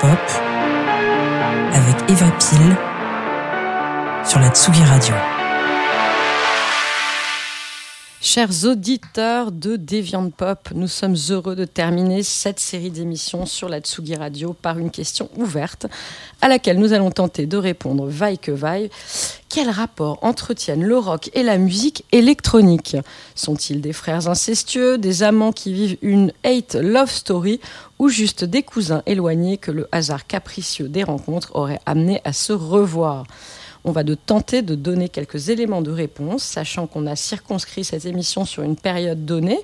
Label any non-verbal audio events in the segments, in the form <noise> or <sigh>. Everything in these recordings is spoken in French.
Pop avec Eva Pile sur la Tsugi Radio. Chers auditeurs de Deviant Pop, nous sommes heureux de terminer cette série d'émissions sur la Tsugi Radio par une question ouverte à laquelle nous allons tenter de répondre vaille que vaille. Quel rapport entretiennent le rock et la musique électronique Sont-ils des frères incestueux, des amants qui vivent une hate love story ou juste des cousins éloignés que le hasard capricieux des rencontres aurait amené à se revoir on va de tenter de donner quelques éléments de réponse, sachant qu'on a circonscrit cette émission sur une période donnée,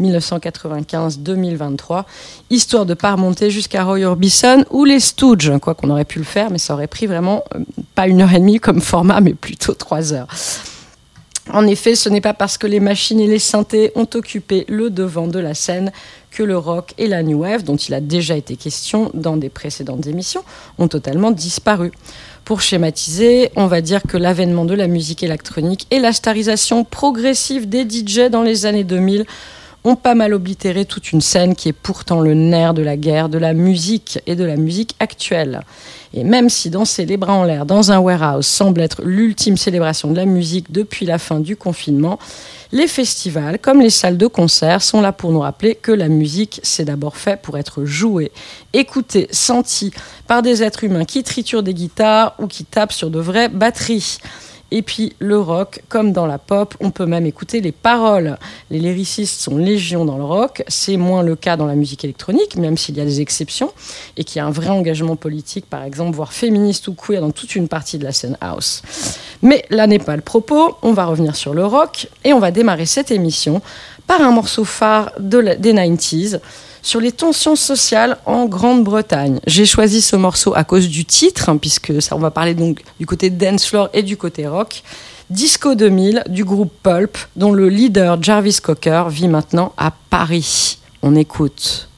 1995-2023, histoire de pas remonter jusqu'à Roy Orbison ou les Stooges, quoi qu'on aurait pu le faire, mais ça aurait pris vraiment euh, pas une heure et demie comme format, mais plutôt trois heures. En effet, ce n'est pas parce que les machines et les synthés ont occupé le devant de la scène que le rock et la new wave, dont il a déjà été question dans des précédentes émissions, ont totalement disparu. Pour schématiser, on va dire que l'avènement de la musique électronique et la starisation progressive des DJ dans les années 2000 ont pas mal oblitéré toute une scène qui est pourtant le nerf de la guerre de la musique et de la musique actuelle. Et même si danser les bras en l'air dans un warehouse semble être l'ultime célébration de la musique depuis la fin du confinement, les festivals, comme les salles de concert, sont là pour nous rappeler que la musique, c'est d'abord fait pour être jouée, écoutée, sentie par des êtres humains qui triturent des guitares ou qui tapent sur de vraies batteries. Et puis le rock, comme dans la pop, on peut même écouter les paroles. Les lyricistes sont légion dans le rock, c'est moins le cas dans la musique électronique, même s'il y a des exceptions, et qu'il y a un vrai engagement politique, par exemple, voire féministe ou queer dans toute une partie de la scène house. Mais là n'est pas le propos, on va revenir sur le rock, et on va démarrer cette émission par un morceau phare des 90s sur les tensions sociales en Grande-Bretagne. J'ai choisi ce morceau à cause du titre, hein, puisque ça, on va parler donc du côté dance floor et du côté rock. Disco 2000 du groupe Pulp, dont le leader Jarvis Cocker vit maintenant à Paris. On écoute.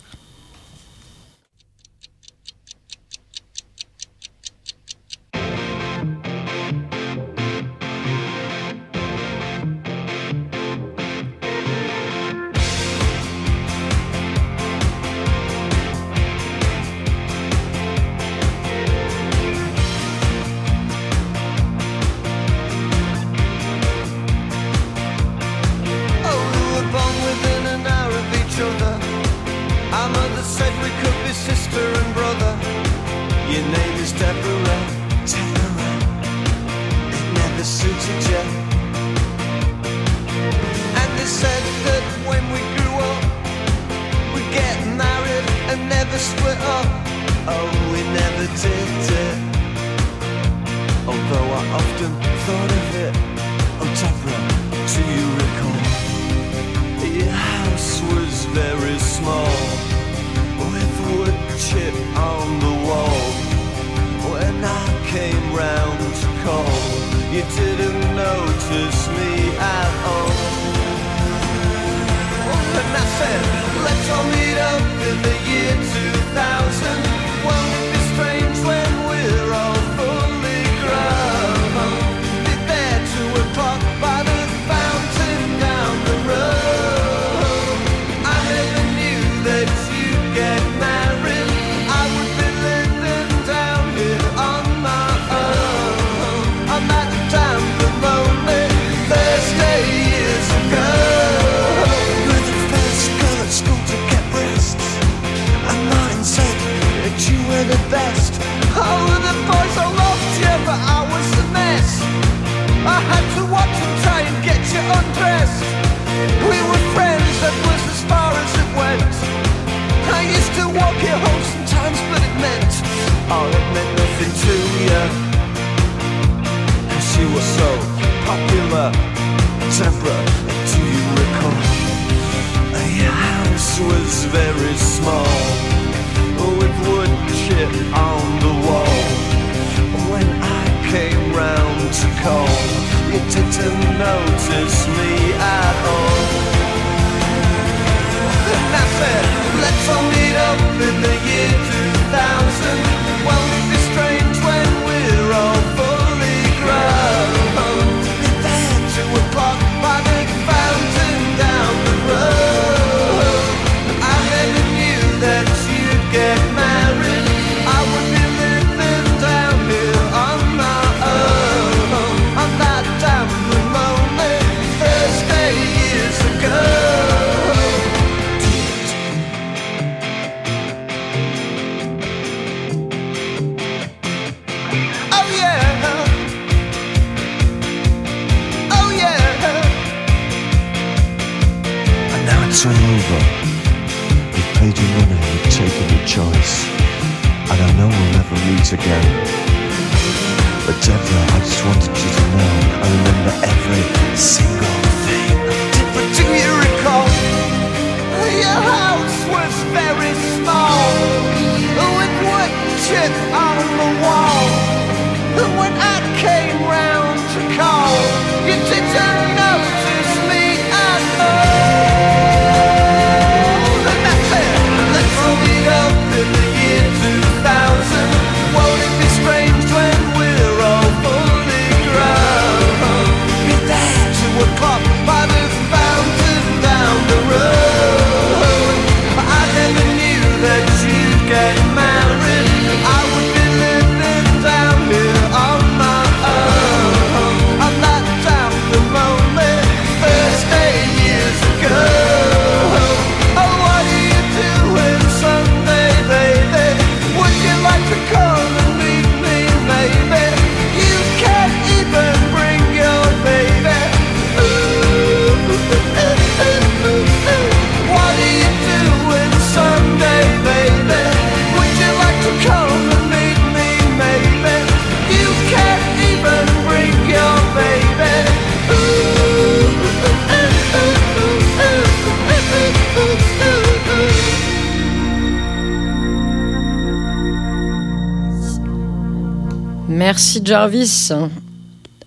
Jarvis.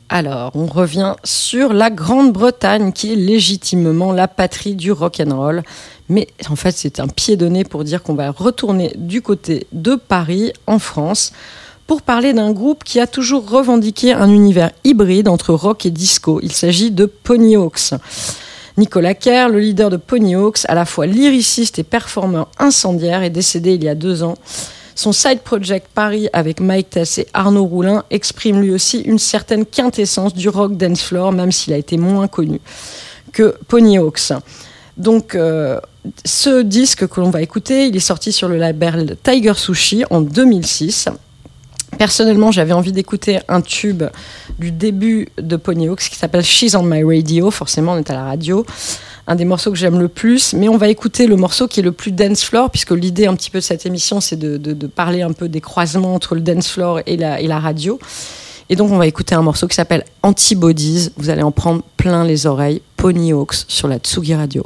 Alors, on revient sur la Grande-Bretagne, qui est légitimement la patrie du rock and roll. Mais en fait, c'est un pied de nez pour dire qu'on va retourner du côté de Paris, en France, pour parler d'un groupe qui a toujours revendiqué un univers hybride entre rock et disco. Il s'agit de Ponyhawks. Nicolas Kerr, le leader de Ponyhawks, à la fois lyriciste et performeur incendiaire, est décédé il y a deux ans. Son side project Paris avec Mike Tess et Arnaud Roulin exprime lui aussi une certaine quintessence du rock dance floor, même s'il a été moins connu que Ponyhawks. Donc, euh, ce disque que l'on va écouter, il est sorti sur le label Tiger Sushi en 2006. Personnellement, j'avais envie d'écouter un tube du début de Ponyhawks qui s'appelle She's on My Radio. Forcément, on est à la radio. Un des morceaux que j'aime le plus. Mais on va écouter le morceau qui est le plus dance floor, puisque l'idée un petit peu de cette émission, c'est de, parler un peu des croisements entre le dance floor et la, radio. Et donc, on va écouter un morceau qui s'appelle Antibodies. Vous allez en prendre plein les oreilles. Ponyhawks sur la Tsugi Radio.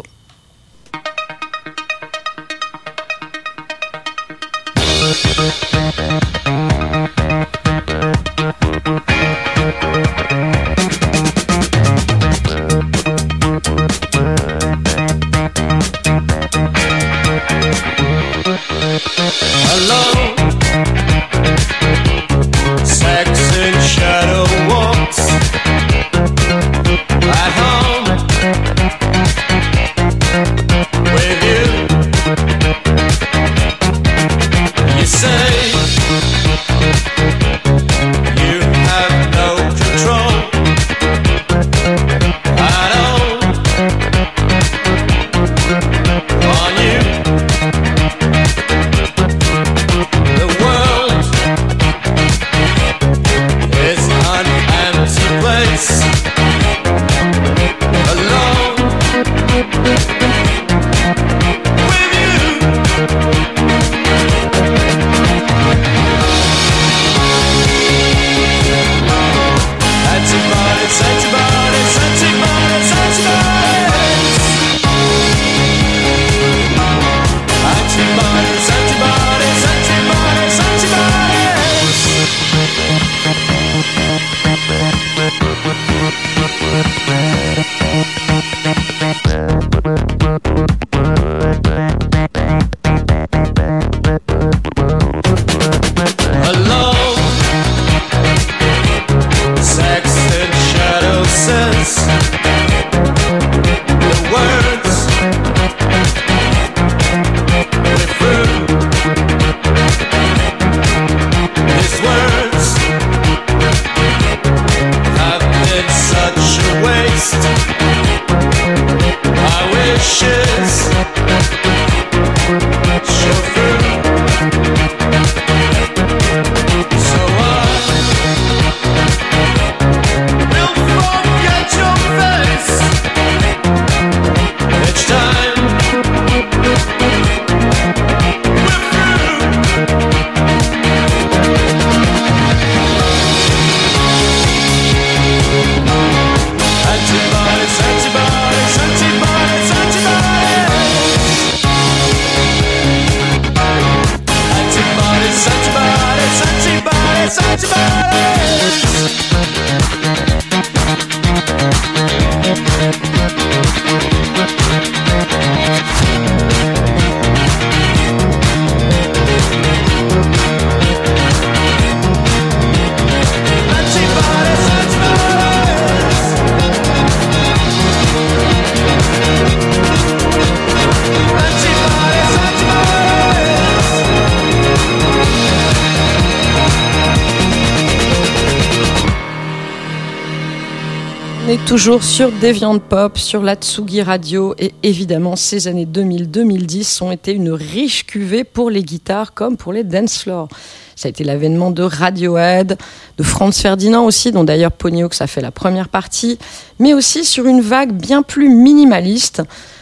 Toujours sur Deviant Pop, sur la Tsugi Radio, et évidemment, ces années 2000-2010 ont été une riche cuvée pour les guitares comme pour les dance floors. Ça a été l'avènement de Radiohead, de Franz Ferdinand aussi, dont d'ailleurs Ponyox a fait la première partie, mais aussi sur une vague bien plus minimaliste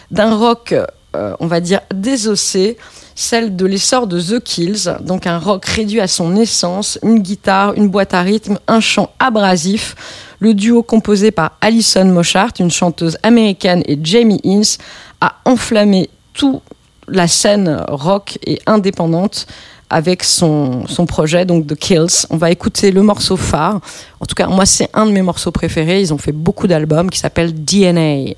d'un rock, euh, on va dire, désossé, celle de l'essor de The Kills, donc un rock réduit à son essence, une guitare, une boîte à rythme, un chant abrasif. Le duo composé par Alison Moshart, une chanteuse américaine, et Jamie Ince a enflammé toute la scène rock et indépendante avec son, son projet, donc The Kills. On va écouter le morceau phare. En tout cas, moi, c'est un de mes morceaux préférés. Ils ont fait beaucoup d'albums qui s'appelle DNA.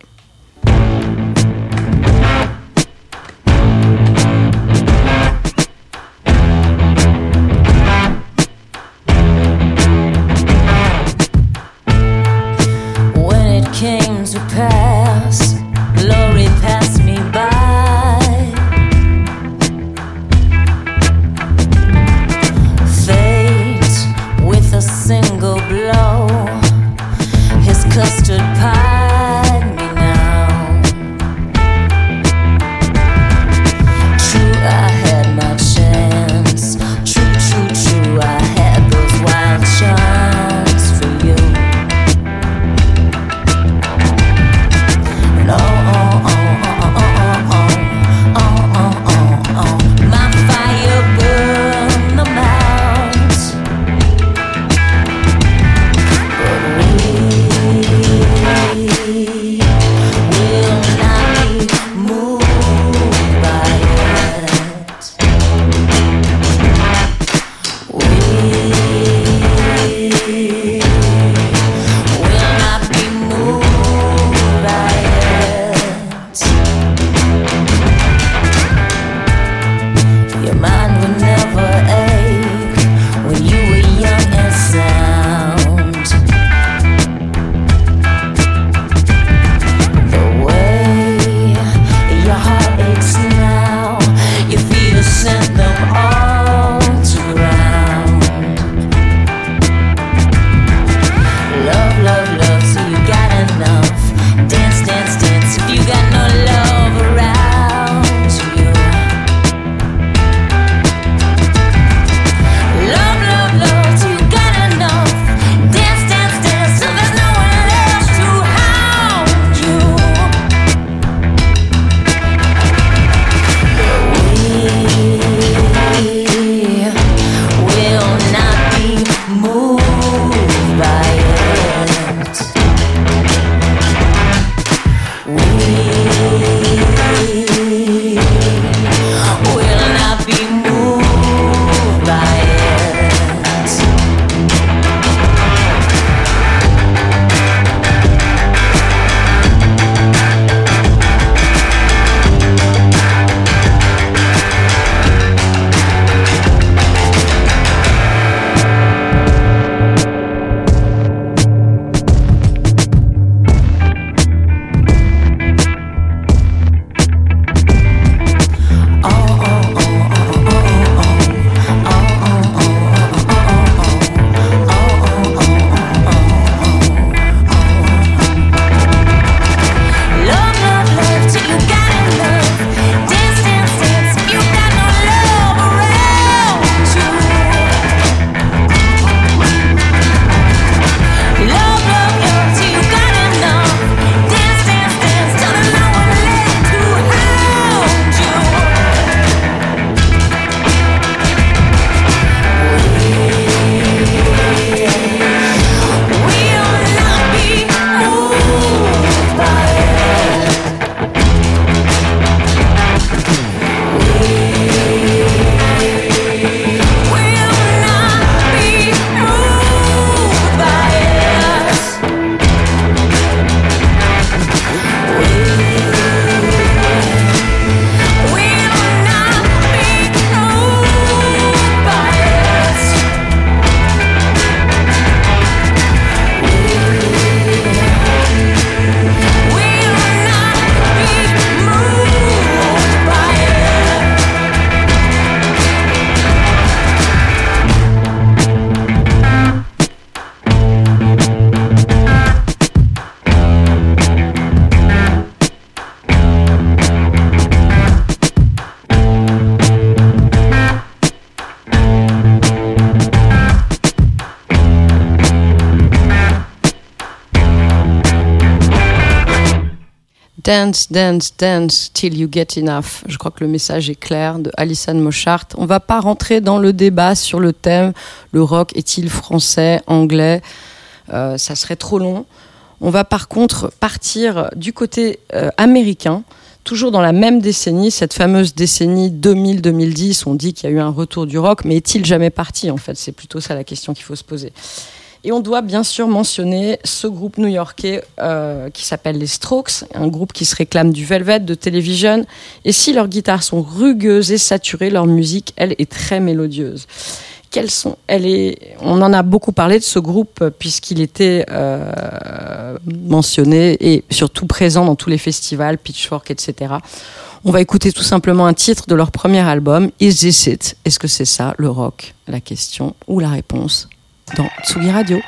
Single Dance, dance, dance till you get enough. Je crois que le message est clair de Alison Mochart. On va pas rentrer dans le débat sur le thème le rock est-il français, anglais? Euh, Ça serait trop long. On va par contre partir du côté euh, américain, toujours dans la même décennie, cette fameuse décennie 2000-2010. On dit qu'il y a eu un retour du rock, mais est-il jamais parti en fait? C'est plutôt ça la question qu'il faut se poser. Et on doit bien sûr mentionner ce groupe new-yorkais euh, qui s'appelle les Strokes, un groupe qui se réclame du Velvet, de Television. Et si leurs guitares sont rugueuses et saturées, leur musique, elle, est très mélodieuse. Sont, elle est, on en a beaucoup parlé de ce groupe euh, puisqu'il était euh, mentionné et surtout présent dans tous les festivals, Pitchfork, etc. On va écouter tout simplement un titre de leur premier album, Is This It? Est-ce que c'est ça le rock? La question ou la réponse dans Tsugi Radio.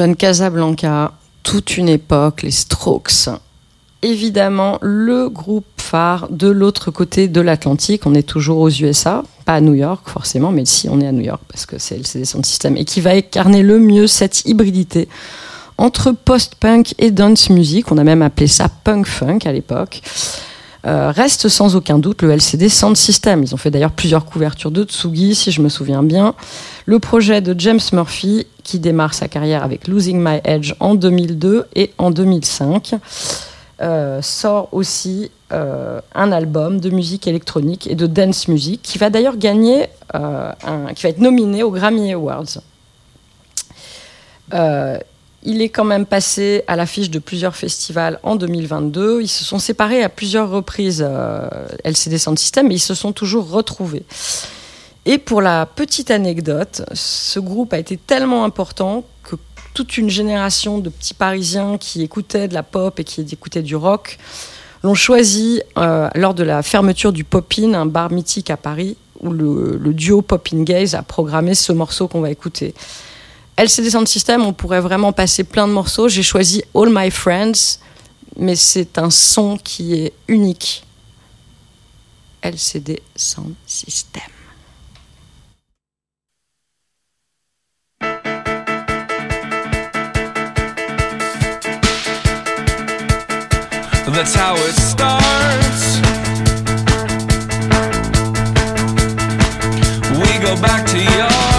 John Casablanca, toute une époque, les Strokes. Évidemment, le groupe phare de l'autre côté de l'Atlantique. On est toujours aux USA, pas à New York forcément, mais si on est à New York parce que c'est LCD Sound System et qui va incarner le mieux cette hybridité entre post-punk et dance music. On a même appelé ça punk funk à l'époque. Euh, reste sans aucun doute le LCD Sound System. Ils ont fait d'ailleurs plusieurs couvertures de Tsugi, si je me souviens bien. Le projet de James Murphy, qui démarre sa carrière avec Losing My Edge en 2002 et en 2005, euh, sort aussi euh, un album de musique électronique et de dance music, qui va d'ailleurs gagner, qui va être nominé aux Grammy Awards. Il est quand même passé à l'affiche de plusieurs festivals en 2022. Ils se sont séparés à plusieurs reprises, euh, LCD Sound System, mais ils se sont toujours retrouvés. Et pour la petite anecdote, ce groupe a été tellement important que toute une génération de petits Parisiens qui écoutaient de la pop et qui écoutaient du rock l'ont choisi euh, lors de la fermeture du Pop-In, un bar mythique à Paris, où le, le duo Pop-In Gaze a programmé ce morceau qu'on va écouter. LCD Sound System, on pourrait vraiment passer plein de morceaux. J'ai choisi All My Friends, mais c'est un son qui est unique. LCD Sound System. That's how it starts. We go back to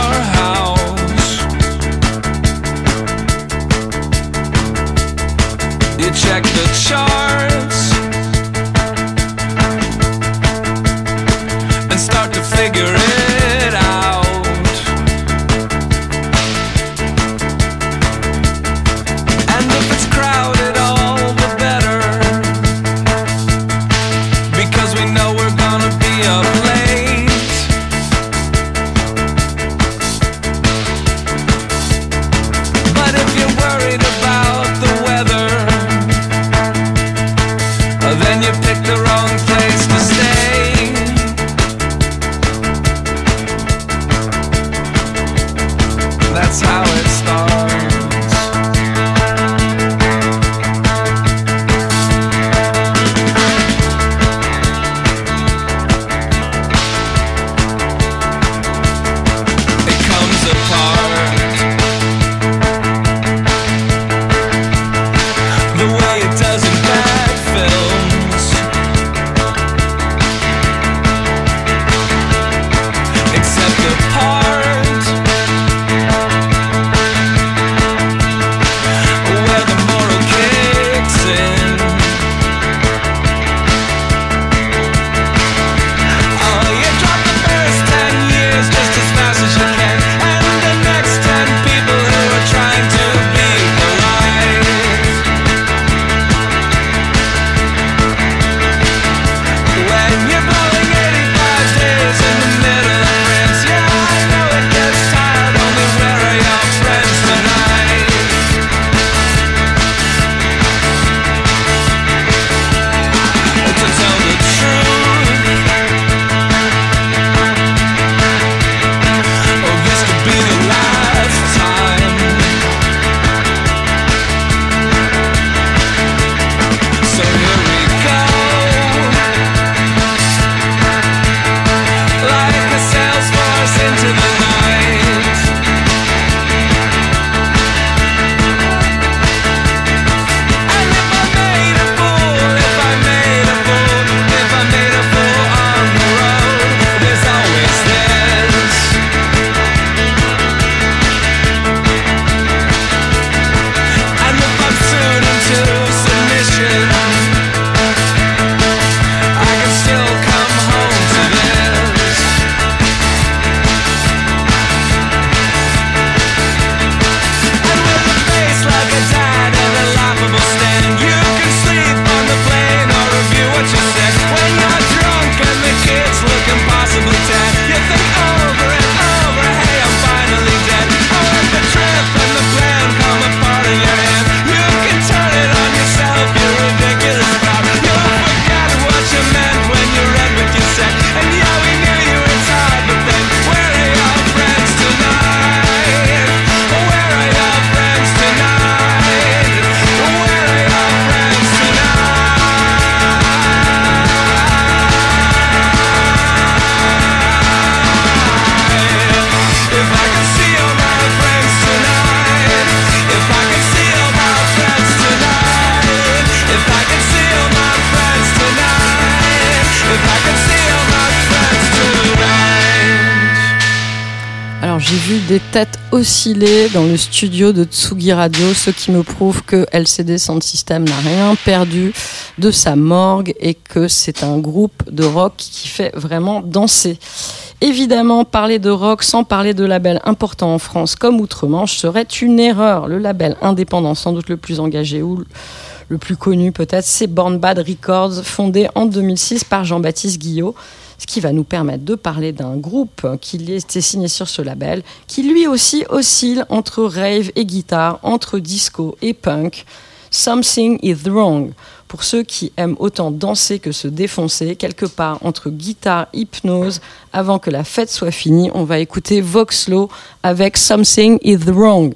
J'ai vu des têtes osciller dans le studio de Tsugi Radio, ce qui me prouve que LCD Sound System n'a rien perdu de sa morgue et que c'est un groupe de rock qui fait vraiment danser. Évidemment, parler de rock sans parler de label important en France comme Outre-Manche serait une erreur. Le label indépendant, sans doute le plus engagé ou le plus connu peut-être, c'est Born Bad Records, fondé en 2006 par Jean-Baptiste Guillot ce qui va nous permettre de parler d'un groupe qui s'est signé sur ce label, qui lui aussi oscille entre rave et guitare, entre disco et punk. Something is wrong. Pour ceux qui aiment autant danser que se défoncer, quelque part entre guitare, hypnose, avant que la fête soit finie, on va écouter Voxlo avec Something is wrong.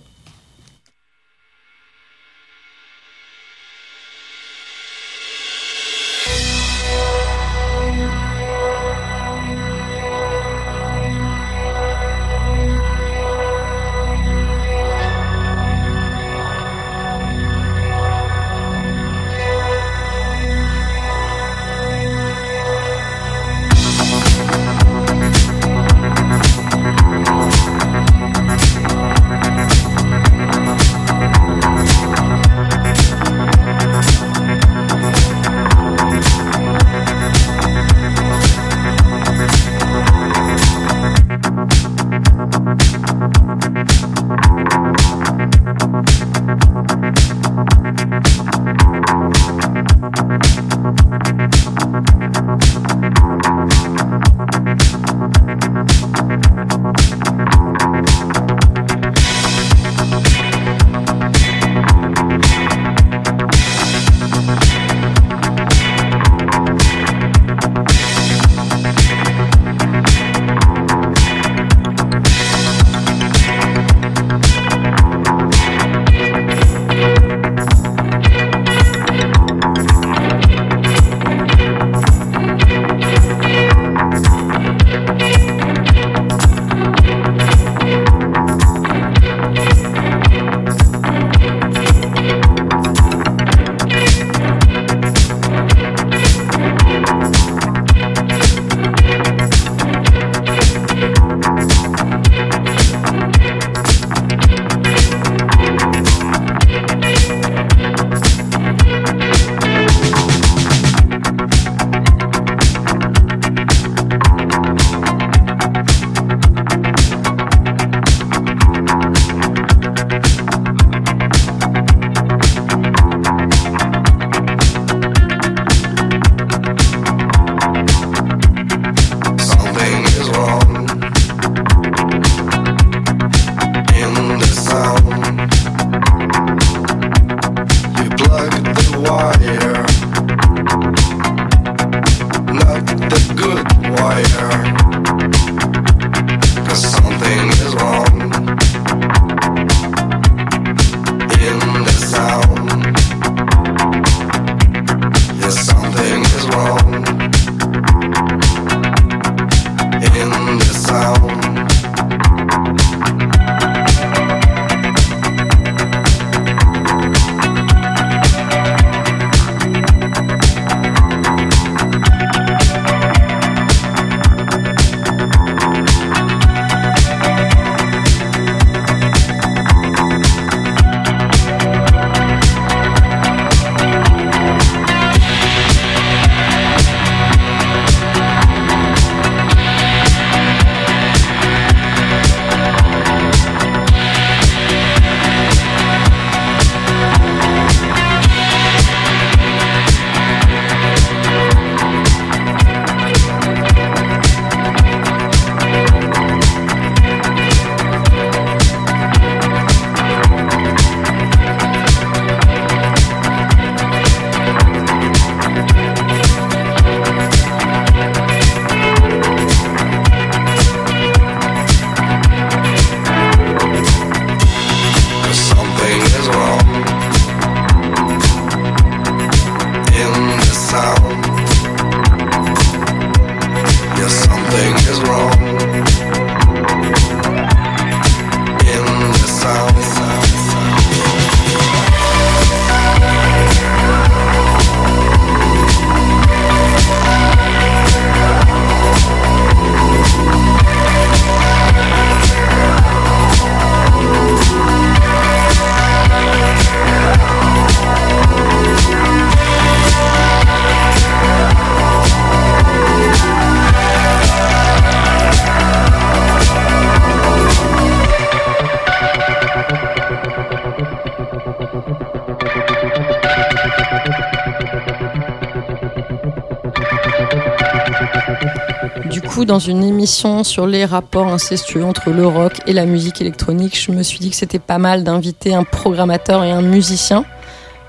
Coup, dans une émission sur les rapports incestueux entre le rock et la musique électronique, je me suis dit que c'était pas mal d'inviter un programmateur et un musicien.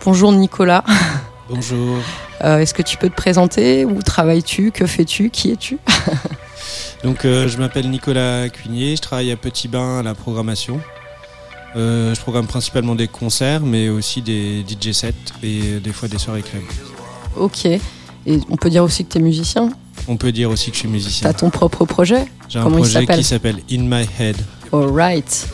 Bonjour Nicolas. Bonjour. <laughs> Euh, Est-ce que tu peux te présenter? Où travailles-tu? Que fais-tu? Qui es-tu? <laughs> Donc euh, je m'appelle Nicolas Cuigné, je travaille à Petit Bain à la programmation. Euh, je programme principalement des concerts, mais aussi des DJ sets et des fois des soirées club. Ok. Et on peut dire aussi que tu es musicien? On peut dire aussi que je suis Tu musicien. as ton propre projet J'ai un projet qui s'appelle In My Head. Alright.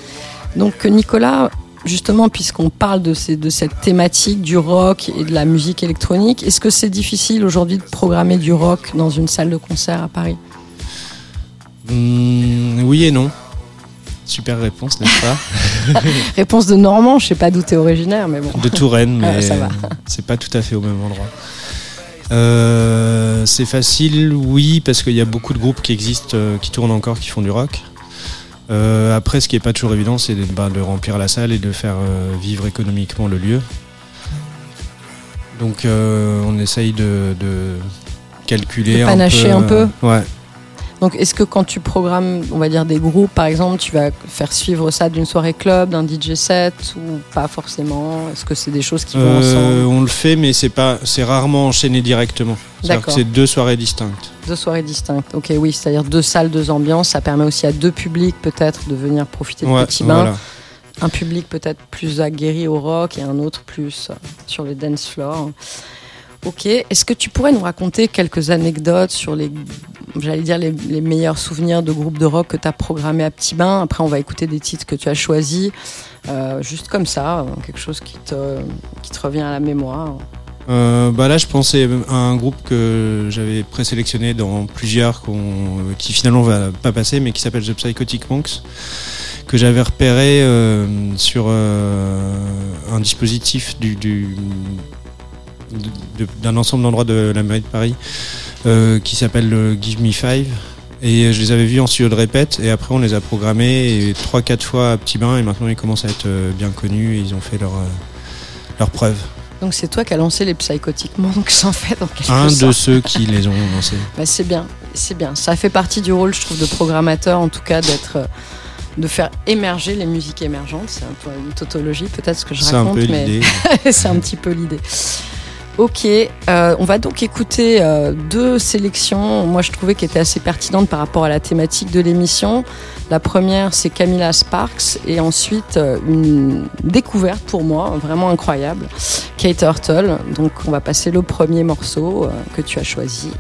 Donc Nicolas, justement, puisqu'on parle de, ces, de cette thématique du rock et de la musique électronique, est-ce que c'est difficile aujourd'hui de programmer du rock dans une salle de concert à Paris? Hmm, oui et non. Super réponse, n'est-ce pas? <laughs> Réponse de Normand, je sais pas d'où t'es originaire, mais bon. De Touraine, <laughs> mais Ah, ça va. c'est pas tout à fait au même endroit. Euh, c'est facile, oui, parce qu'il y a beaucoup de groupes qui existent, euh, qui tournent encore, qui font du rock. Euh, après, ce qui est pas toujours évident, c'est de, bah, de remplir la salle et de faire euh, vivre économiquement le lieu. Donc, on essaye de, de calculer De un panacher peu. un peu. Ouais. Donc est-ce que quand tu programmes, on va dire des groupes par exemple, tu vas faire suivre ça d'une soirée club, d'un DJ set ou pas forcément? Est-ce que c'est des choses qui vont Euh, ensemble? on le fait, mais c'est pas, c'est rarement enchaîné directement. C'est-à-dire que D'accord. c'est deux soirées distinctes. Deux soirées distinctes. Ok, oui, c'est-à-dire deux salles, deux ambiances. Ça permet aussi à deux publics peut-être de venir profiter de Ouais, Petit Bain. voilà. Un public peut-être plus aguerri au rock et un autre plus euh, sur le dance floor. Ok, est-ce que tu pourrais nous raconter quelques anecdotes sur les, j'allais dire les, meilleurs souvenirs de groupes de rock que tu as programmés à Petit Bain? Après, on va écouter des titres que tu as choisis, euh, juste comme ça, quelque chose qui te, qui te revient à la mémoire. Euh, bah là, je pensais à un groupe que j'avais présélectionné dans plusieurs qui finalement va pas passer, mais qui s'appelle The Psychotic Monks, que j'avais repéré euh, sur un dispositif du, d'un ensemble d'endroits de la mairie de Paris euh, qui s'appelle le Give Me Five. Et je les avais vus en studio de répète et après on les a programmés et 3-4 fois à Petit Bain et maintenant ils commencent à être euh, bien connus et ils ont fait leur, euh, leur preuve. Donc c'est toi qui as lancé les Psychotic Monks en fait, en quelque Un sorte. de ceux qui les ont lancés. <laughs> Bah, c'est bien, c'est bien. Ça fait partie du rôle, je trouve, de programmateur, en tout cas, d'être, euh, de faire émerger les musiques émergentes. C'est un peu une tautologie, peut-être ce que je C'est un raconte, mais <laughs> c'est un petit peu l'idée. Ok, euh, on va donc écouter euh, deux sélections, moi je trouvais qu'elles étaient assez pertinentes par rapport à la thématique de l'émission. La première, c'est Camilla Sparks, et ensuite euh, une découverte pour moi, vraiment incroyable, Kate Hurtle. Donc on va passer le premier morceau que tu as choisi.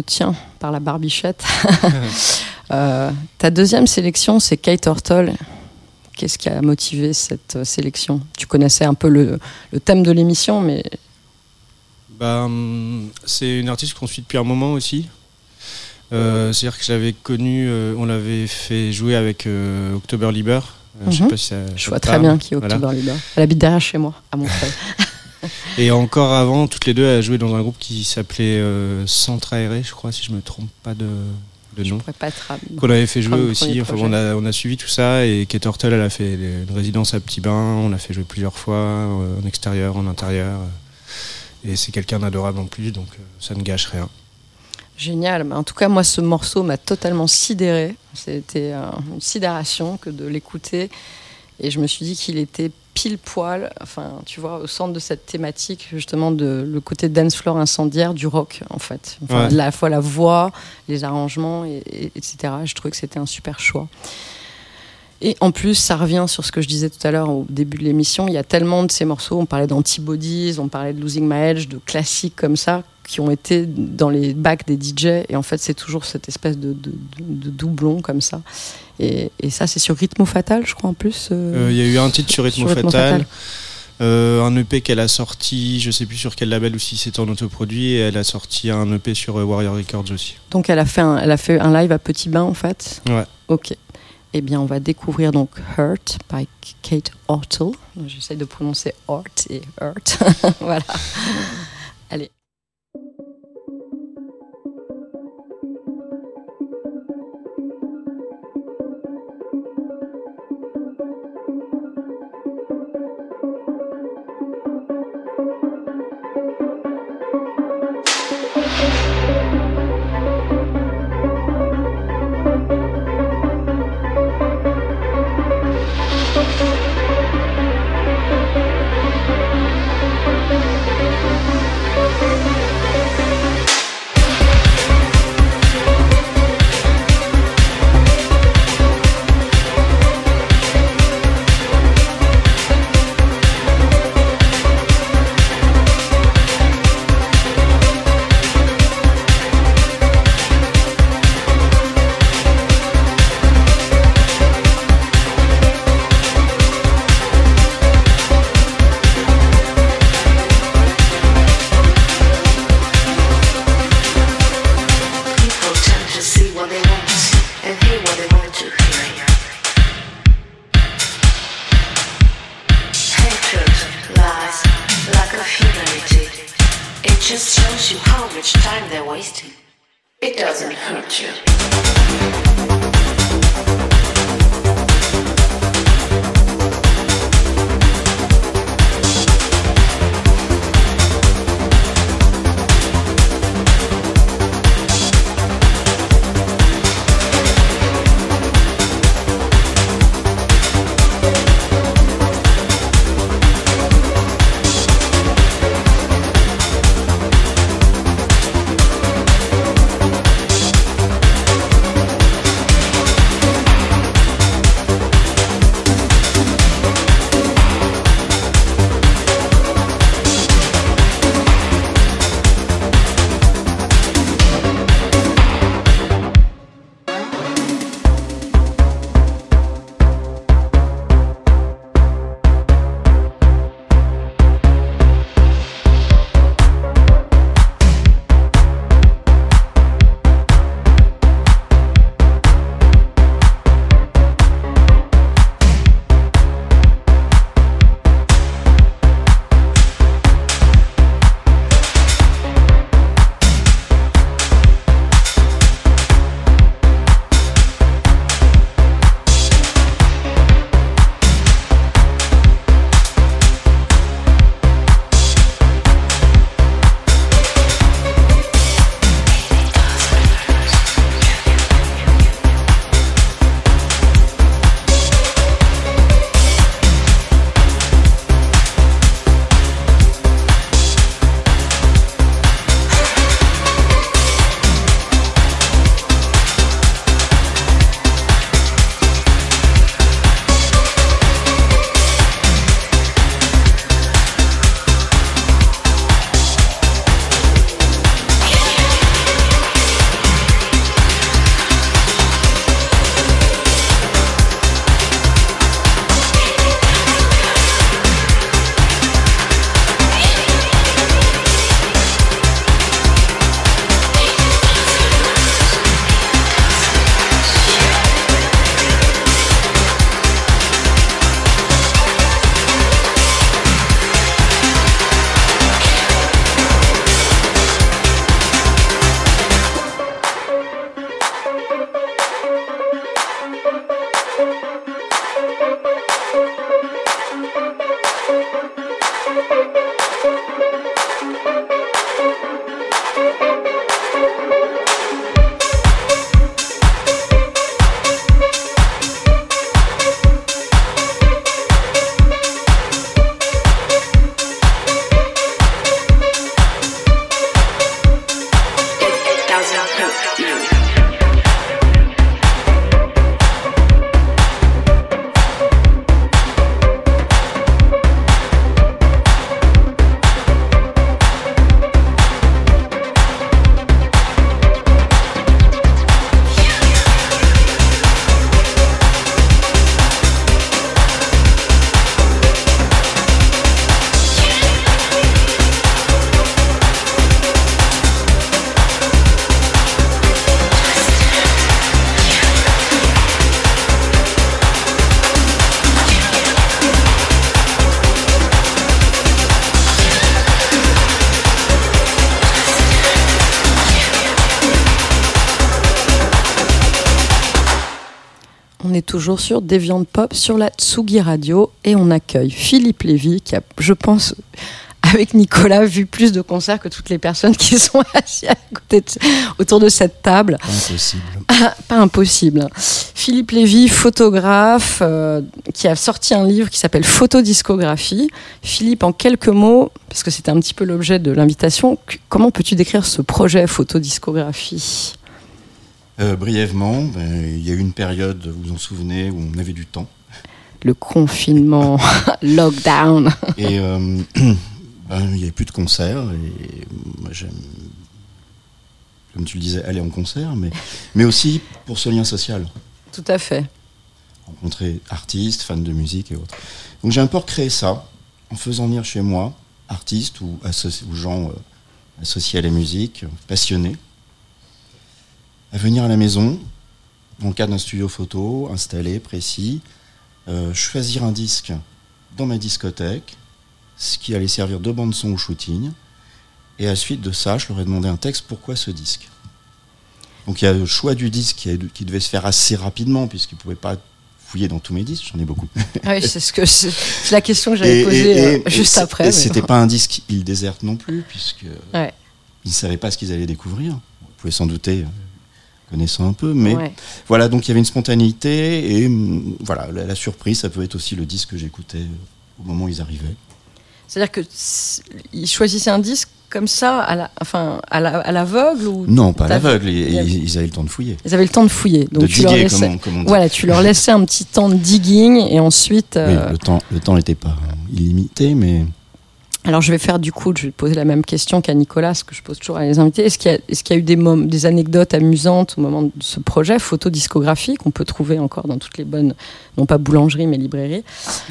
Te tient par la barbichette, <laughs> euh, ta deuxième sélection c'est Kate Hurtle. Qu'est-ce qui a motivé cette euh, sélection? Tu connaissais un peu le, le thème de l'émission, mais Bah, c'est une artiste qu'on suit depuis un moment aussi. Euh, C'est-à-dire que je l'avais connue, euh, on l'avait fait jouer avec October Lieber. Euh, Je sais Mhm. pas si ça- je vois très bien qui est Voilà. October Leader. Elle habite derrière chez moi, à Montreuil. <laughs> Et encore avant, toutes les deux, elles jouaient dans un groupe qui s'appelait euh, Centre Aéré, je crois, si je me trompe pas de, de nom. pas Qu'on avait fait jouer aussi. Enfin, on, a, on a suivi tout ça et Kate Hurtle, elle a fait une résidence à Petit Bain. On l'a fait jouer plusieurs fois, euh, en extérieur, en intérieur. euh, Et c'est quelqu'un d'adorable en plus, donc euh, ça ne gâche rien. Génial. Mais en tout cas, moi, ce morceau m'a totalement sidéré. C'était une sidération que de l'écouter. Et je me suis dit qu'il était pile poil, enfin, tu vois, au centre de cette thématique, justement, de le côté dance floor incendiaire du rock, en fait. Enfin, Ouais. à la fois la voix, les arrangements, et, et- etc. Je trouvais que c'était un super choix. Et en plus, ça revient sur ce que je disais tout à l'heure au début de l'émission. Il y a tellement de ces morceaux. On parlait d'Antibodies, on parlait de Losing My Edge, de classiques comme ça, qui ont été dans les bacs des DJ. Et en fait, c'est toujours cette espèce de, de- de- de doublon comme ça. Et, et ça, c'est sur Rhythmo Fatal, je crois, en plus. euh, Euh, Il y a eu un titre sur Rhythmo Sur Rhythmo Fatal. Fatal. euh, un EP qu'elle a sorti, je sais plus sur quel label ou si c'était en autoproduit, et elle a sorti un EP sur Warrior Records aussi. Donc, elle a, fait un, elle a fait un live à Petit Bain, en fait. Ouais. Ok. Eh bien, on va découvrir donc Hurt by Kate Ortle. J'essaie de prononcer Hurt et Hurt. <laughs> voilà. Toujours sur Deviant Pop sur la Tsugi Radio et on accueille Philippe Lévy qui a, je pense, avec Nicolas, vu plus de concerts que toutes les personnes qui sont <laughs> assises à côté de- autour de cette table. Impossible. Ah, pas impossible. Philippe Lévy, photographe, euh, qui a sorti un livre qui s'appelle Photodiscographie. Philippe, en quelques mots, parce que c'était un petit peu l'objet de l'invitation, comment peux-tu décrire ce projet Photodiscographie? Euh, brièvement, ben, il y a eu une période, vous vous en souvenez, où on avait du temps. Le confinement, <laughs> lockdown. Et euh, <clears throat> ben, il n'y avait plus de concerts. Et moi, j'aime, comme tu le disais, aller en concert, mais, mais aussi pour ce lien social. Tout à fait. rencontrer artistes, fans de musique et autres. Donc j'ai un peu recréé ça en faisant venir chez moi artistes ou, gens euh, associés à la musique, passionnés, à venir à la maison, dans le cadre d'un studio photo, installé, précis, euh, choisir un disque dans ma discothèque, ce qui allait servir de bande son au shooting, et à la suite de ça, je leur ai demandé un texte, pourquoi ce disque? Donc il y a le choix du disque qui, devait se faire assez rapidement, puisqu'il ne pouvait pas fouiller dans tous mes disques, j'en ai beaucoup. Ah oui, c'est ce que la question que j'avais posée euh, juste après. et c'était bon. pas un disque île déserte non plus, puisque Ouais. ils ne savaient pas ce qu'ils allaient découvrir. Vous pouvez s'en douter, connaissant un peu, mais Ouais. voilà, donc il y avait une spontanéité et hum, voilà, la, la surprise, ça peut être aussi le disque que j'écoutais au moment où ils arrivaient. C'est-à-dire que ils choisissaient un disque comme ça, à la, enfin, à la- à l'aveugle ou Non, pas à l'aveugle, ils, avaient le temps de fouiller. Ils avaient le temps de fouiller. Donc de tu leur laissais, comme on, comme on dit. voilà, tu leur laissais un petit temps de digging et ensuite. Oui, euh, le temps le temps n'était pas illimité, mais Alors je vais faire du coup, je vais poser la même question qu'à Nicolas, ce que je pose toujours à les invités. Est-ce qu'il y a, est-ce qu'il y a eu des, mom- des anecdotes amusantes au moment de ce projet photodiscographie qu'on peut trouver encore dans toutes les bonnes, non pas boulangeries mais librairies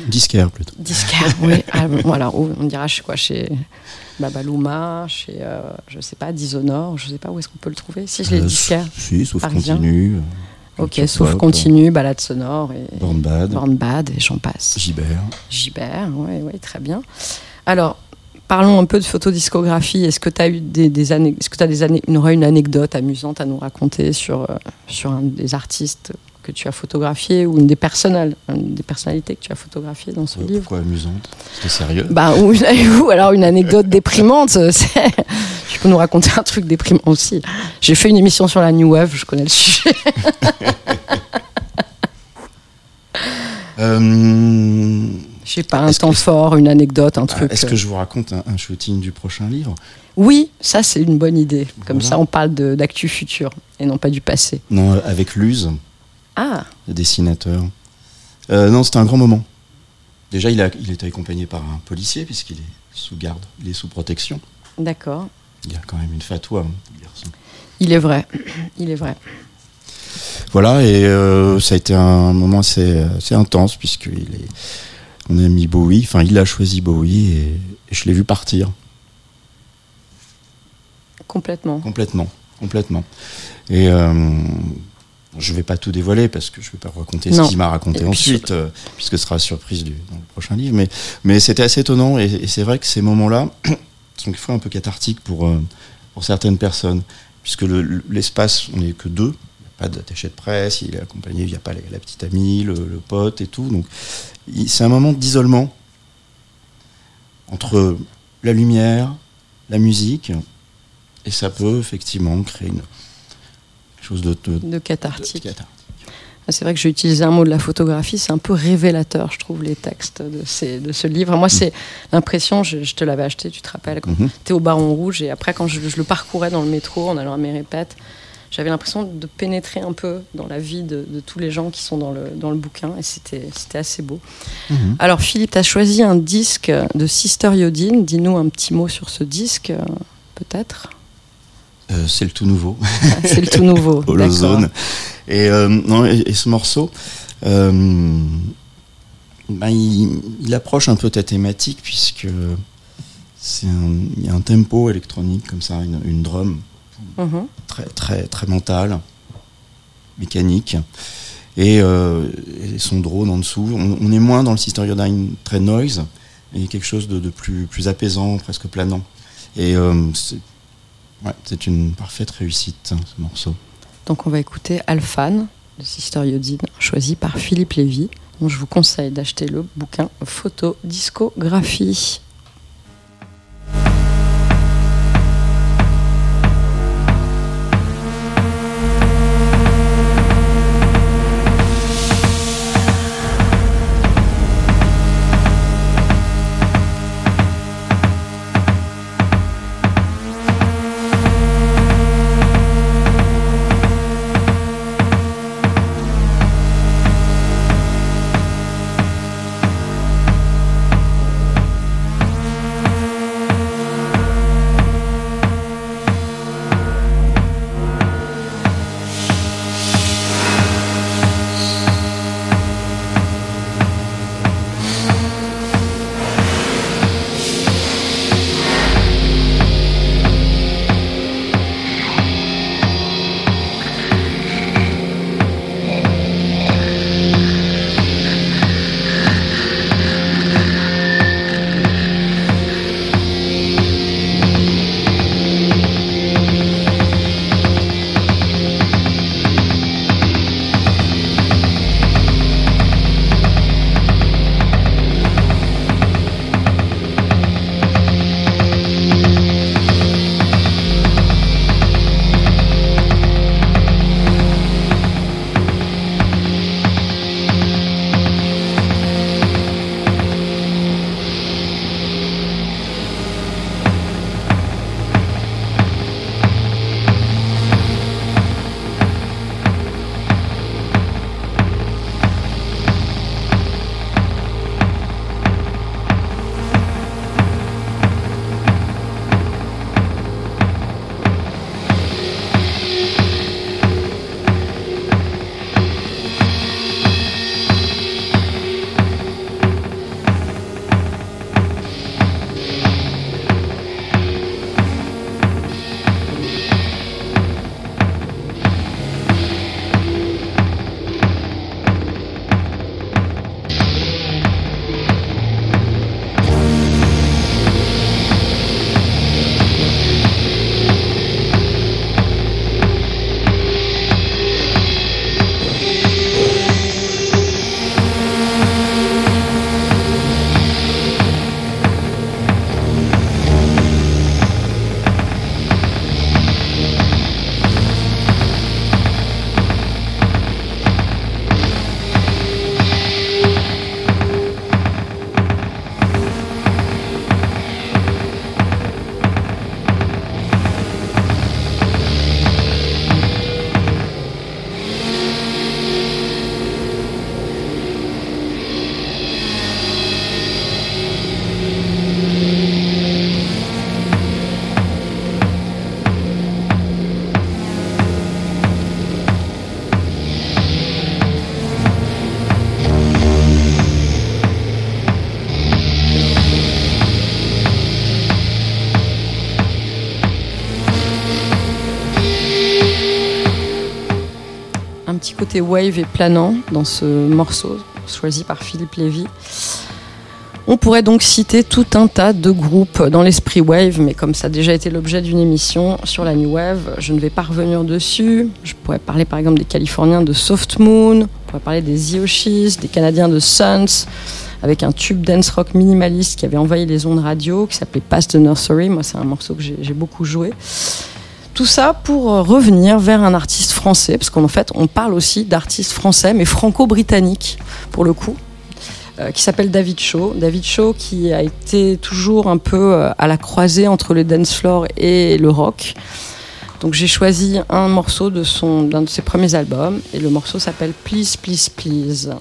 disquaire plutôt. Disquaires, oui. <laughs> Ah, bon, alors, où- on dira chez quoi Chez Babaluma, chez, euh, je sais pas, Dishonored, je sais pas où est-ce qu'on peut le trouver. Si je l'ai Euh, disquaire. Si, sauf Parisien. continu. euh, Ok, sauf Pop, continu, balade sonore et Born Bad, Born Bad et j'en passe. Gibert. Gibert, oui, ouais, très bien. Alors, parlons un peu de photodiscographie. Est-ce que tu as eu des, des années, est-ce que tu as des années, une, anecdote amusante à nous raconter sur, euh, sur un des artistes que tu as photographié ou une des, personnales, une des personnalités que tu as photographiées dans ce livre? Pourquoi amusante? C'était sérieux? Bah, ou, <laughs> <laughs> ou alors une anecdote déprimante. <laughs> Tu peux nous raconter un truc déprimant aussi. J'ai fait une émission sur la New Wave, je connais le sujet. Euh, Je sais pas, un temps que- fort, une anecdote, un ah, truc. Est-ce euh. que je vous raconte un, un shooting du prochain livre? Oui, ça c'est une bonne idée. Comme ça, on parle d'actu futur et non pas du passé. Non, euh, avec Luz, Ah, le dessinateur. Euh, non, c'était un grand moment. Déjà, il, a, il était accompagné par un policier, puisqu'il est sous garde, il est sous protection. d'accord. Il y a quand même une fatwa, hein, le garçon. Il est vrai. Il est vrai. Voilà, et euh, ça a été un moment assez, assez intense, puisqu'il est. On a mis Bowie, enfin, il a choisi Bowie, et, et je l'ai vu partir. Complètement. Complètement, complètement. Et euh, je vais pas tout dévoiler parce que je vais pas raconter Non. ce qu'il m'a raconté Et puis ensuite, euh, puisque ce sera surprise du, dans le prochain livre. Mais, mais c'était assez étonnant et, et c'est vrai que ces moments-là <coughs> sont fois un peu cathartiques pour, euh, pour certaines personnes, puisque le- le- l'espace, on n'est que deux. Pas d'attaché de presse, il est accompagné, il n'y a pas la, petite amie, le, le pote et tout. Donc c'est un moment d'isolement entre la lumière, la musique, et ça peut effectivement créer une chose de, de- cathartique. cathartique. C'est vrai que j'ai utilisé un mot de la photographie, c'est un peu révélateur, je trouve, les textes de, ces, de ce livre. Moi, c'est l'impression, je, je te l'avais acheté, tu te rappelles, quand Mhm. tu es au Baron Rouge, et après, quand je, je le parcourais dans le métro, en allant à mes répètes, j'avais l'impression de pénétrer un peu dans la vie de, de tous les gens qui sont dans le, dans le bouquin, et c'était assez beau. Mhm. Alors, Philippe, tu as choisi un disque de Sister Yodine. Dis-nous un petit mot sur ce disque, euh, peut-être Euh, c'est le tout nouveau, C'est le tout nouveau. <laughs> Holozone. Et, euh, non, et, et ce morceau, euh, ben, il, il approche un peu ta thématique puisque c'est il y a un tempo électronique comme ça, une, une drum Mhm. très très très mentale, mécanique. Et, euh, et son drone en dessous. On, on est moins dans le Sister Iodine très noise, et quelque chose de, de plus, plus apaisant, presque planant. Et euh, c'est ouais, une parfaite réussite, hein, ce morceau. Donc on va écouter Alphane de Sister Yodine, choisi par Philippe Lévy. Donc je vous conseille d'acheter le bouquin Photo Discographie. Wave et planant dans ce morceau choisi par Philippe Lévy. On pourrait donc citer tout un tas de groupes dans l'esprit wave, mais comme ça a déjà été l'objet d'une émission sur la new wave, je ne vais pas revenir dessus. Je pourrais parler par exemple des Californiens de Soft Moon, on pourrait parler des Yoshis, des Canadiens de Suns, avec un tube dance rock minimaliste qui avait envahi les ondes radio, qui s'appelait Past the Nursery. Moi, c'est un morceau que j'ai beaucoup joué. Tout ça pour euh, revenir vers un artiste français, parce qu'en fait, on parle aussi d'artistes français, mais franco-britanniques, pour le coup, euh, qui s'appelle David Shaw. David Shaw qui a été toujours un peu euh, à la croisée entre le dance floor et le rock. Donc j'ai choisi un morceau de son d'un de ses premiers albums, et le morceau s'appelle Please, Please, Please.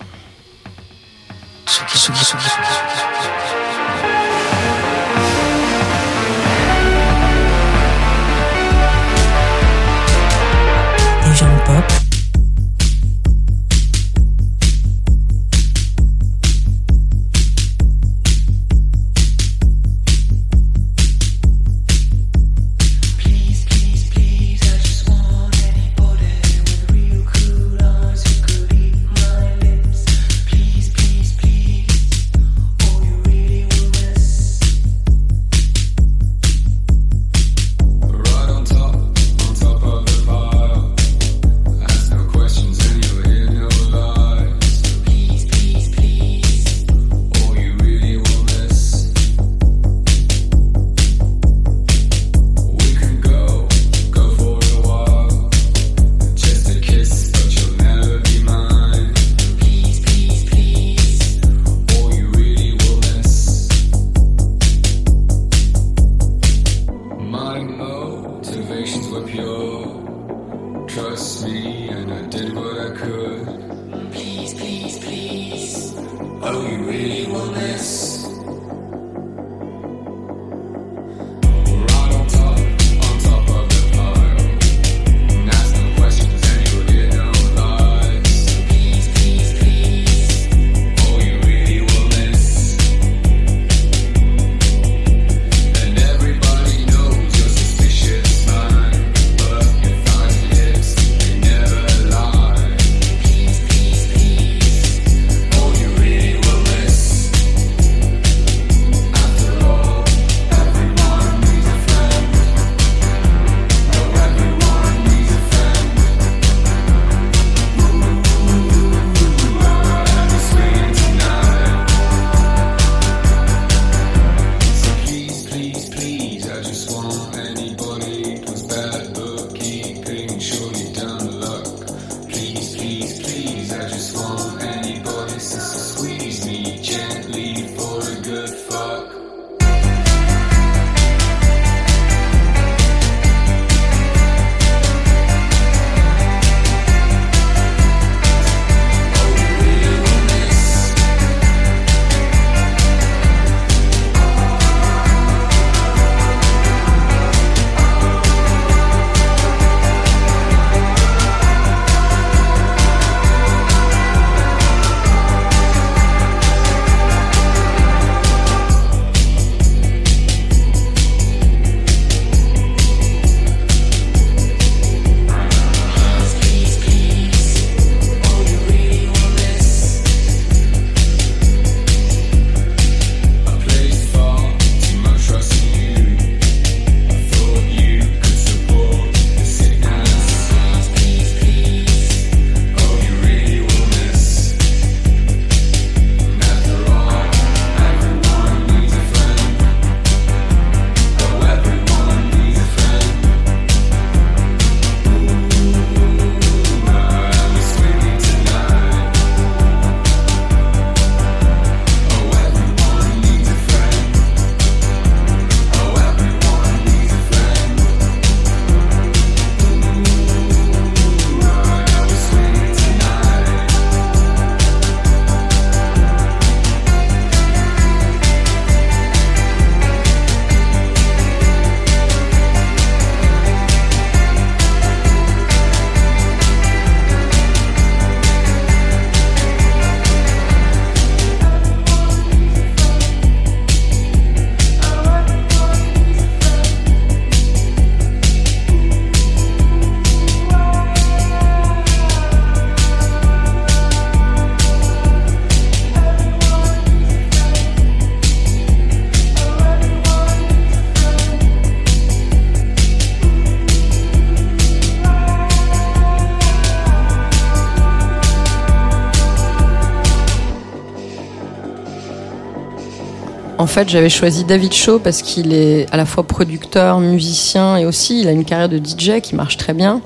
Fait, j'avais choisi David Shaw parce qu'il est à la fois producteur, musicien et aussi il a une carrière de DJ qui marche très bien.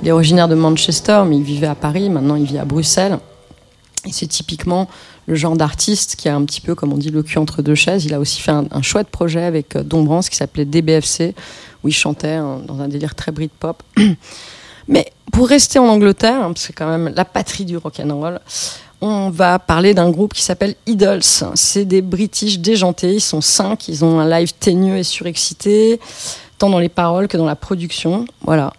Il est originaire de Manchester, mais il vivait à Paris. Maintenant, il vit à Bruxelles. Et c'est typiquement le genre d'artiste qui a un petit peu, comme on dit, le cul entre deux chaises. Il a aussi fait un, chouette projet avec euh, Dombrance qui s'appelait DBFC, où il chantait hein, dans un délire très Britpop. <clears throat> Mais pour rester en Angleterre, hein, parce que c'est quand même la patrie du rock'n'roll, on va parler d'un groupe qui s'appelle Idols. C'est des British déjantés, ils sont cinq, ils ont un live teigneux et surexcité, tant dans les paroles que dans la production. Voilà.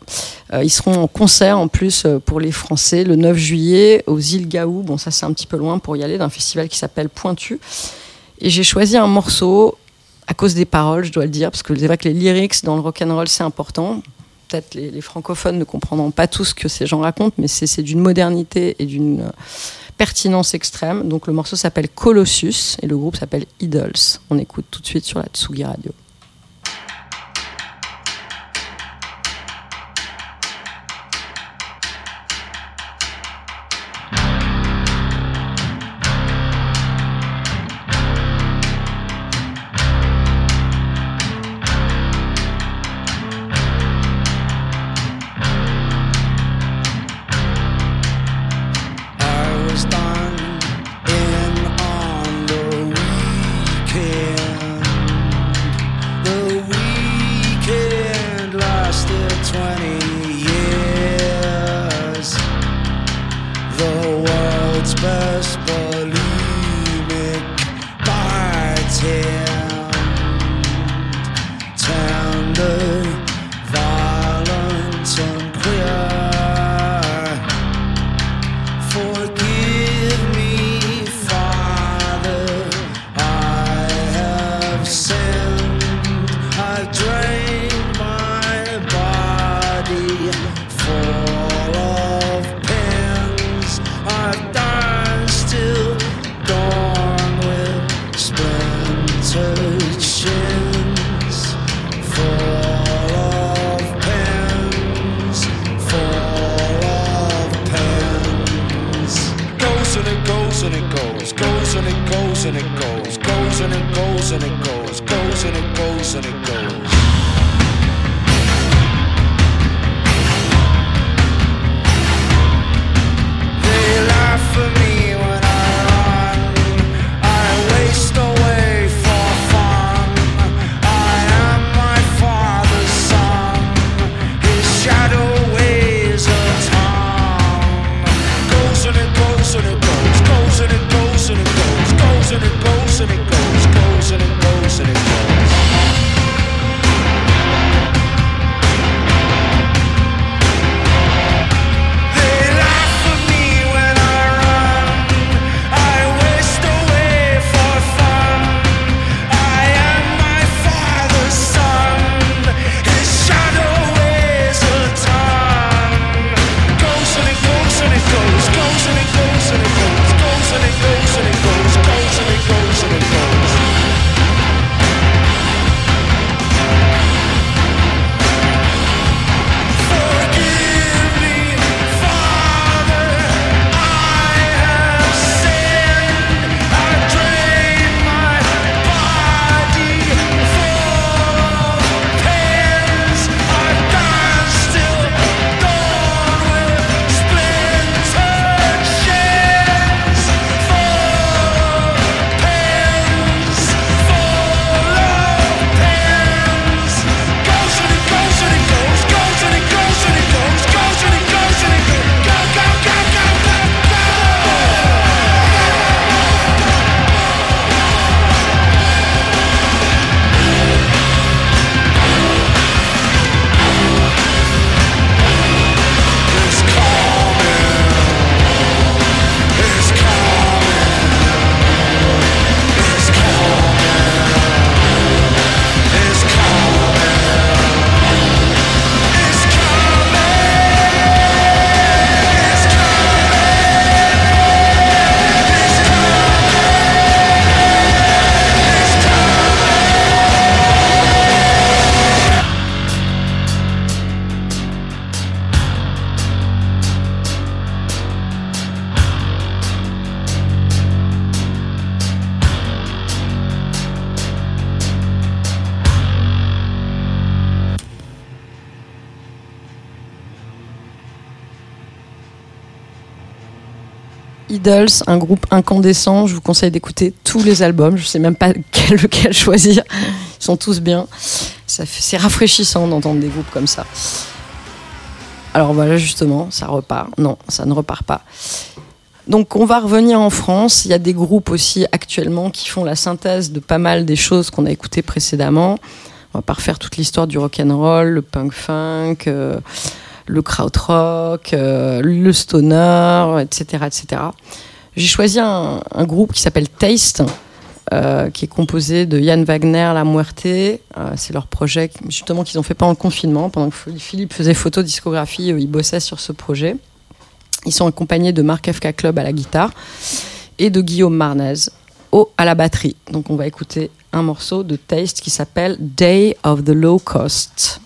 Euh, ils seront en concert en plus euh, pour les Français le 9 juillet aux îles Gaou. Bon, ça c'est un petit peu loin pour y aller, d'un festival qui s'appelle Pointu. Et j'ai choisi un morceau à cause des paroles, je dois le dire, parce que c'est vrai que les lyrics dans le rock'n'roll c'est important. Peut-être les, les francophones ne comprendront pas tout ce que ces gens racontent, mais c'est c'est d'une modernité et d'une euh, pertinence extrême. Donc le morceau s'appelle Colossus et le groupe s'appelle Idols. On écoute tout de suite sur la Tsugi Radio. Un groupe incandescent. Je vous conseille d'écouter tous les albums. Je sais même pas <laughs> quel, lequel choisir. Ils sont tous bien. C'est rafraîchissant d'entendre des groupes comme ça. Alors voilà, justement, ça repart. Non, ça ne repart pas. Donc on va revenir en France. Il y a des groupes aussi actuellement qui font la synthèse de pas mal des choses qu'on a écoutées précédemment. On va pas refaire toute l'histoire du rock and roll, le punk funk, euh, le krautrock, euh, le stoner, etc., etc. J'ai choisi un, groupe qui s'appelle Taste, euh, qui est composé de Yann Wagner, La Muerte. Euh, c'est leur projet, justement, qu'ils ont fait pendant le confinement, pendant que Philippe faisait photo discographie, ils bossaient sur ce projet. Ils sont accompagnés de Marc FK Club à la guitare et de Guillaume Marnez au, à la batterie. Donc on va écouter un morceau de Taste qui s'appelle Day of the Low Cost.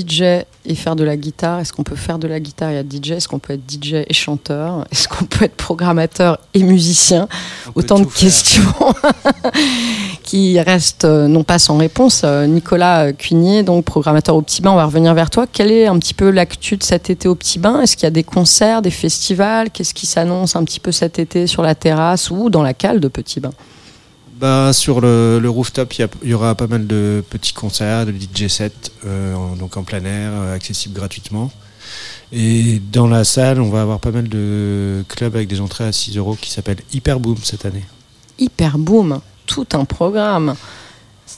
DJ et faire de la guitare Est-ce qu'on peut faire de la guitare et être DJ Est-ce qu'on peut être DJ et chanteur? Est-ce qu'on peut être programmateur et musicien? Autant de questions <laughs> qui restent euh, non pas sans réponse. Euh, Nicolas Cuigné, donc programmateur au Petit Bain, on va revenir vers toi. Quelle est un petit peu l'actu de cet été au Petit Bain? Est-ce qu'il y a des concerts, des festivals? Qu'est-ce qui s'annonce un petit peu cet été sur la terrasse ou dans la cale de Petit Bain? Bah, sur le, le rooftop, il y, aura pas mal de petits concerts, de DJ sets, euh, en- donc en plein air, euh, accessibles gratuitement. Et dans la salle, on va avoir pas mal de clubs avec des entrées à 6 euros qui s'appellent Hyperboom cette année. Hyper boom, tout un programme.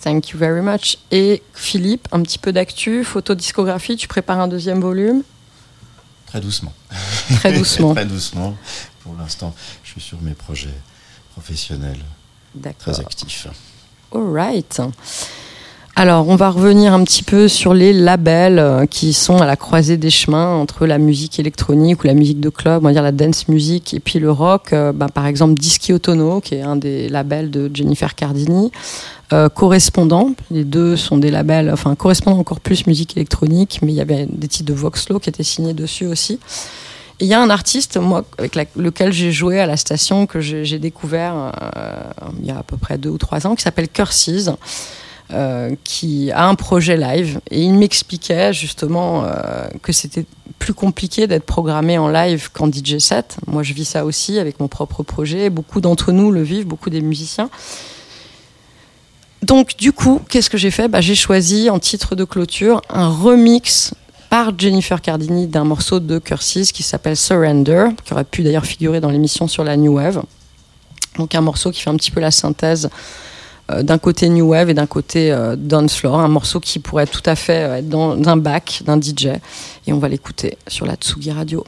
Thank you very much. Et Philippe, un petit peu d'actu, photodiscographie, tu prépares un deuxième volume? Très doucement. Très doucement. <laughs> Très doucement. Pour l'instant, je suis sur mes projets professionnels. D'accord. Très actifs. All right. Alors, on va revenir un petit peu sur les labels euh, qui sont à la croisée des chemins entre la musique électronique ou la musique de club, on va dire la dance music, et puis le rock. Euh, bah, par exemple, Dischi Autono, qui est un des labels de Jennifer Cardini. Euh, correspondant, les deux sont des labels, enfin correspondant encore plus musique électronique, mais il y avait des titres de Voxlo qui étaient signés dessus aussi. Il y a un artiste, moi, avec lequel j'ai joué à la station, que j'ai découvert euh, il y a à peu près deux ou trois ans, qui s'appelle Curses, euh, qui a un projet live. Et il m'expliquait justement euh, que c'était plus compliqué d'être programmé en live qu'en DJ set. Moi, je vis ça aussi avec mon propre projet. Beaucoup d'entre nous le vivent, beaucoup des musiciens. Donc, du coup, qu'est-ce que j'ai fait? Bah, J'ai choisi en titre de clôture un remix par Jennifer Cardini d'un morceau de Curses qui s'appelle Surrender, qui aurait pu d'ailleurs figurer dans l'émission sur la New Wave. Donc, un morceau qui fait un petit peu la synthèse euh, d'un côté New Wave et d'un côté euh, un morceau qui pourrait tout à fait euh, être dans un bac d'un DJ. Et on va l'écouter sur la Tsugi Radio.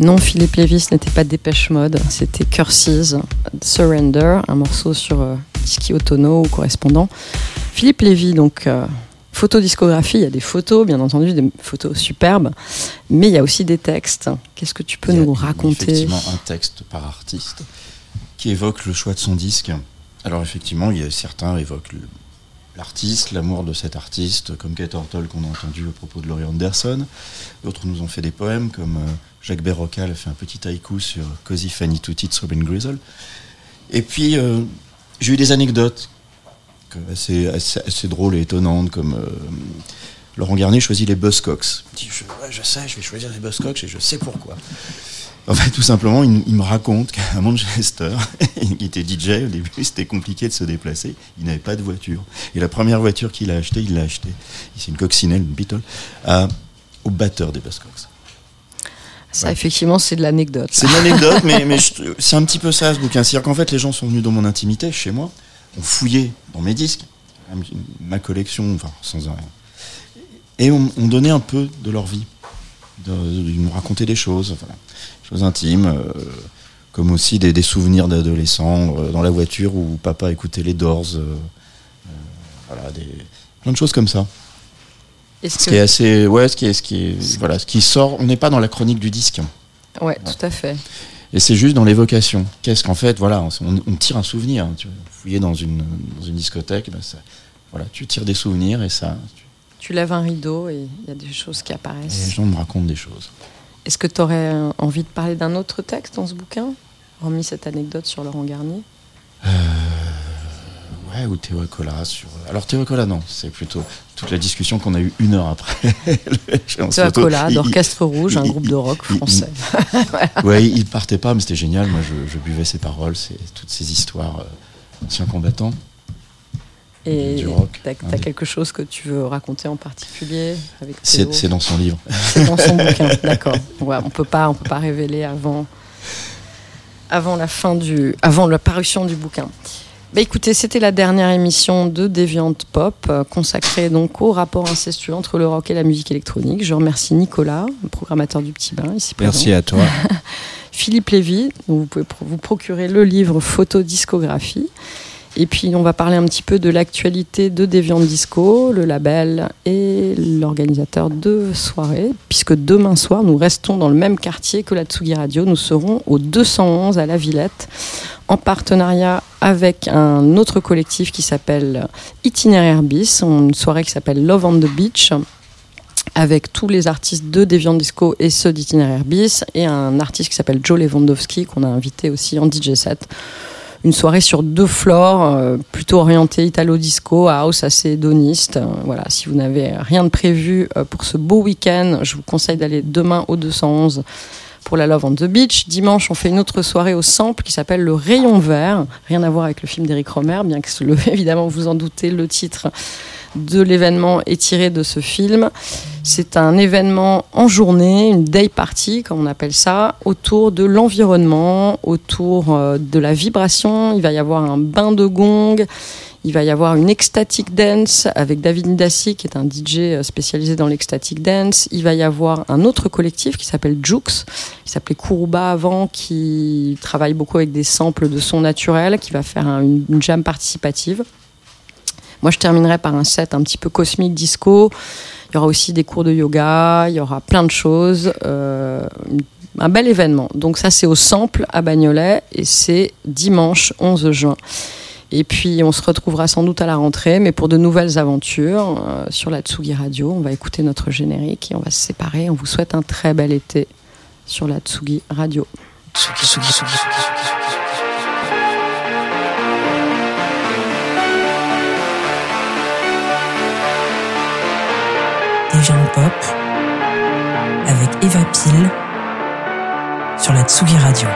Non, Philippe Lévis n'était pas Dépêche Mode, c'était Curses, Surrender, un morceau sur euh, Dischi Otono ou correspondant. Philippe Lévy, donc euh, photodiscographie, il y a des photos, bien entendu, des photos superbes, mais il y a aussi des textes. Qu'est-ce que tu peux nous raconter Effectivement, un texte par artiste qui évoque le choix de son disque. Alors effectivement, il y a certains évoquent le- l'artiste, l'amour de cet artiste, comme Kate Hortle qu'on a entendu au propos de Laurie Anderson. D'autres nous ont fait des poèmes, comme euh, Jacques Berrocal a fait un petit haïku sur Cozy Fanny Two Tits Robin Grizzle. Et puis, euh, j'ai eu des anecdotes assez, drôles et étonnantes, comme euh, Laurent Garnier choisit les Buzzcocks. Il je, sais, je vais choisir les Buzzcocks et je sais pourquoi. En fait, tout simplement, il, me raconte qu'à Manchester, <laughs> il était DJ, au début, c'était compliqué de se déplacer. Il n'avait pas de voiture. Et la première voiture qu'il a achetée, il l'a achetée. C'est une coccinelle, une Beetle, au batteur des Buzzcocks. Ça, effectivement, c'est de l'anecdote. C'est une anecdote, mais, <laughs> c'est un petit peu ça, ce bouquin. C'est-à-dire qu'en fait, les gens sont venus dans mon intimité, chez moi, ont fouillé dans mes disques, ma collection, enfin, sans un. Et on, on donnait un peu de leur vie. De, de- racontaient des choses, voilà, choses intimes, euh, comme aussi des, des souvenirs d'adolescents euh, dans la voiture où papa écoutait les Doors. euh, voilà, des, plein de choses comme ça. Est-ce Ce que- qui est assez. Ouais, ce qui est. Ce qui est voilà, ce qui sort. On n'est pas dans la chronique du disque. Ouais, tout à fait. Et c'est juste dans l'évocation. Qu'est-ce qu'en fait, voilà, on, on tire un souvenir. hein, tu. Fouiller dans une, dans une discothèque, ben ça- voilà, tu tires des souvenirs et ça, Tu lèves un rideau et il y a des choses qui et apparaissent. les gens me racontent des choses. Est-ce que tu aurais envie de parler d'un autre texte dans ce bouquin, hormis cette anecdote sur Laurent Garnier? Ouais, ou Théo Cola sur. Alors Théo Cola, non, c'est plutôt toute la discussion qu'on a eue une heure après. <laughs> Théo. Cola, d'Orchestre Rouge, un il- groupe de rock il- français. <laughs> il- ouais, il partait pas, mais c'était génial. Moi, je, je buvais ses paroles, c'est toutes ces histoires euh, anciens combattants. Et Du rock, t'as hein, t'as quelque chose que tu veux raconter en particulier avec C'est dans son livre. C'est dans son bouquin, <laughs> d'accord. Ouais, on peut pas, on peut pas révéler avant, avant la fin du, avant la parution du bouquin. Bah écoutez, c'était la dernière émission de Deviant Pop, euh, consacrée donc au rapport incestueux entre le rock et la musique électronique. Je remercie Nicolas, le programmateur du Petit Bain, ici présent. Merci à toi. <laughs> Philippe Lévy, vous pouvez vous procurer le livre Photodiscographie. Et puis on va parler un petit peu de l'actualité de Deviant Disco, le label et l'organisateur de soirée, puisque demain soir nous restons dans le même quartier que la Tsugi Radio. Nous serons au 211 à la Villette, en partenariat avec un autre collectif qui s'appelle Itinéraire Bis, une soirée qui s'appelle Love on the Beach avec tous les artistes de Deviant Disco et ceux d'Itinéraire Bis, et un artiste qui s'appelle Joe Lewandowski, qu'on a invité aussi en DJ set. Une soirée sur deux floors, euh, plutôt orientée italo-disco, house assez hédoniste. Euh, voilà, si vous n'avez rien de prévu euh, pour ce beau week-end, je vous conseille d'aller demain au 211 pour la Love on the Beach. Dimanche, on fait une autre soirée au Sample qui s'appelle Le Rayon Vert. Rien à voir avec le film d'Éric Romer, bien que, <laughs> évidemment, vous en doutez, le titre de l'événement est tiré de ce film. C'est un événement en journée, une day party, comme on appelle ça, autour de l'environnement, autour euh, de la vibration. Il va y avoir un bain de gong. Il va y avoir une ecstatic dance avec David Nidassi, qui est un DJ spécialisé dans l'ecstatic dance. Il va y avoir un autre collectif qui s'appelle Jux, qui s'appelait Kuruba avant, qui travaille beaucoup avec des samples de sons naturels, qui va faire un- une, une jam participative. Moi, je terminerai par un set un petit peu cosmique disco. Il y aura aussi des cours de yoga, il y aura plein de choses. euh, un bel événement. Donc ça, c'est au Sample à Bagnolet et c'est dimanche 11 juin. Et puis, on se retrouvera sans doute à la rentrée, mais pour de nouvelles aventures euh, sur la Tsugi Radio. On va écouter notre générique et on va se séparer. On vous souhaite un très bel été sur la Tsugi Radio. Tsugi, Tsugi, Tsugi. Deviant Pop avec Eva Pile sur la Tsugi Radio.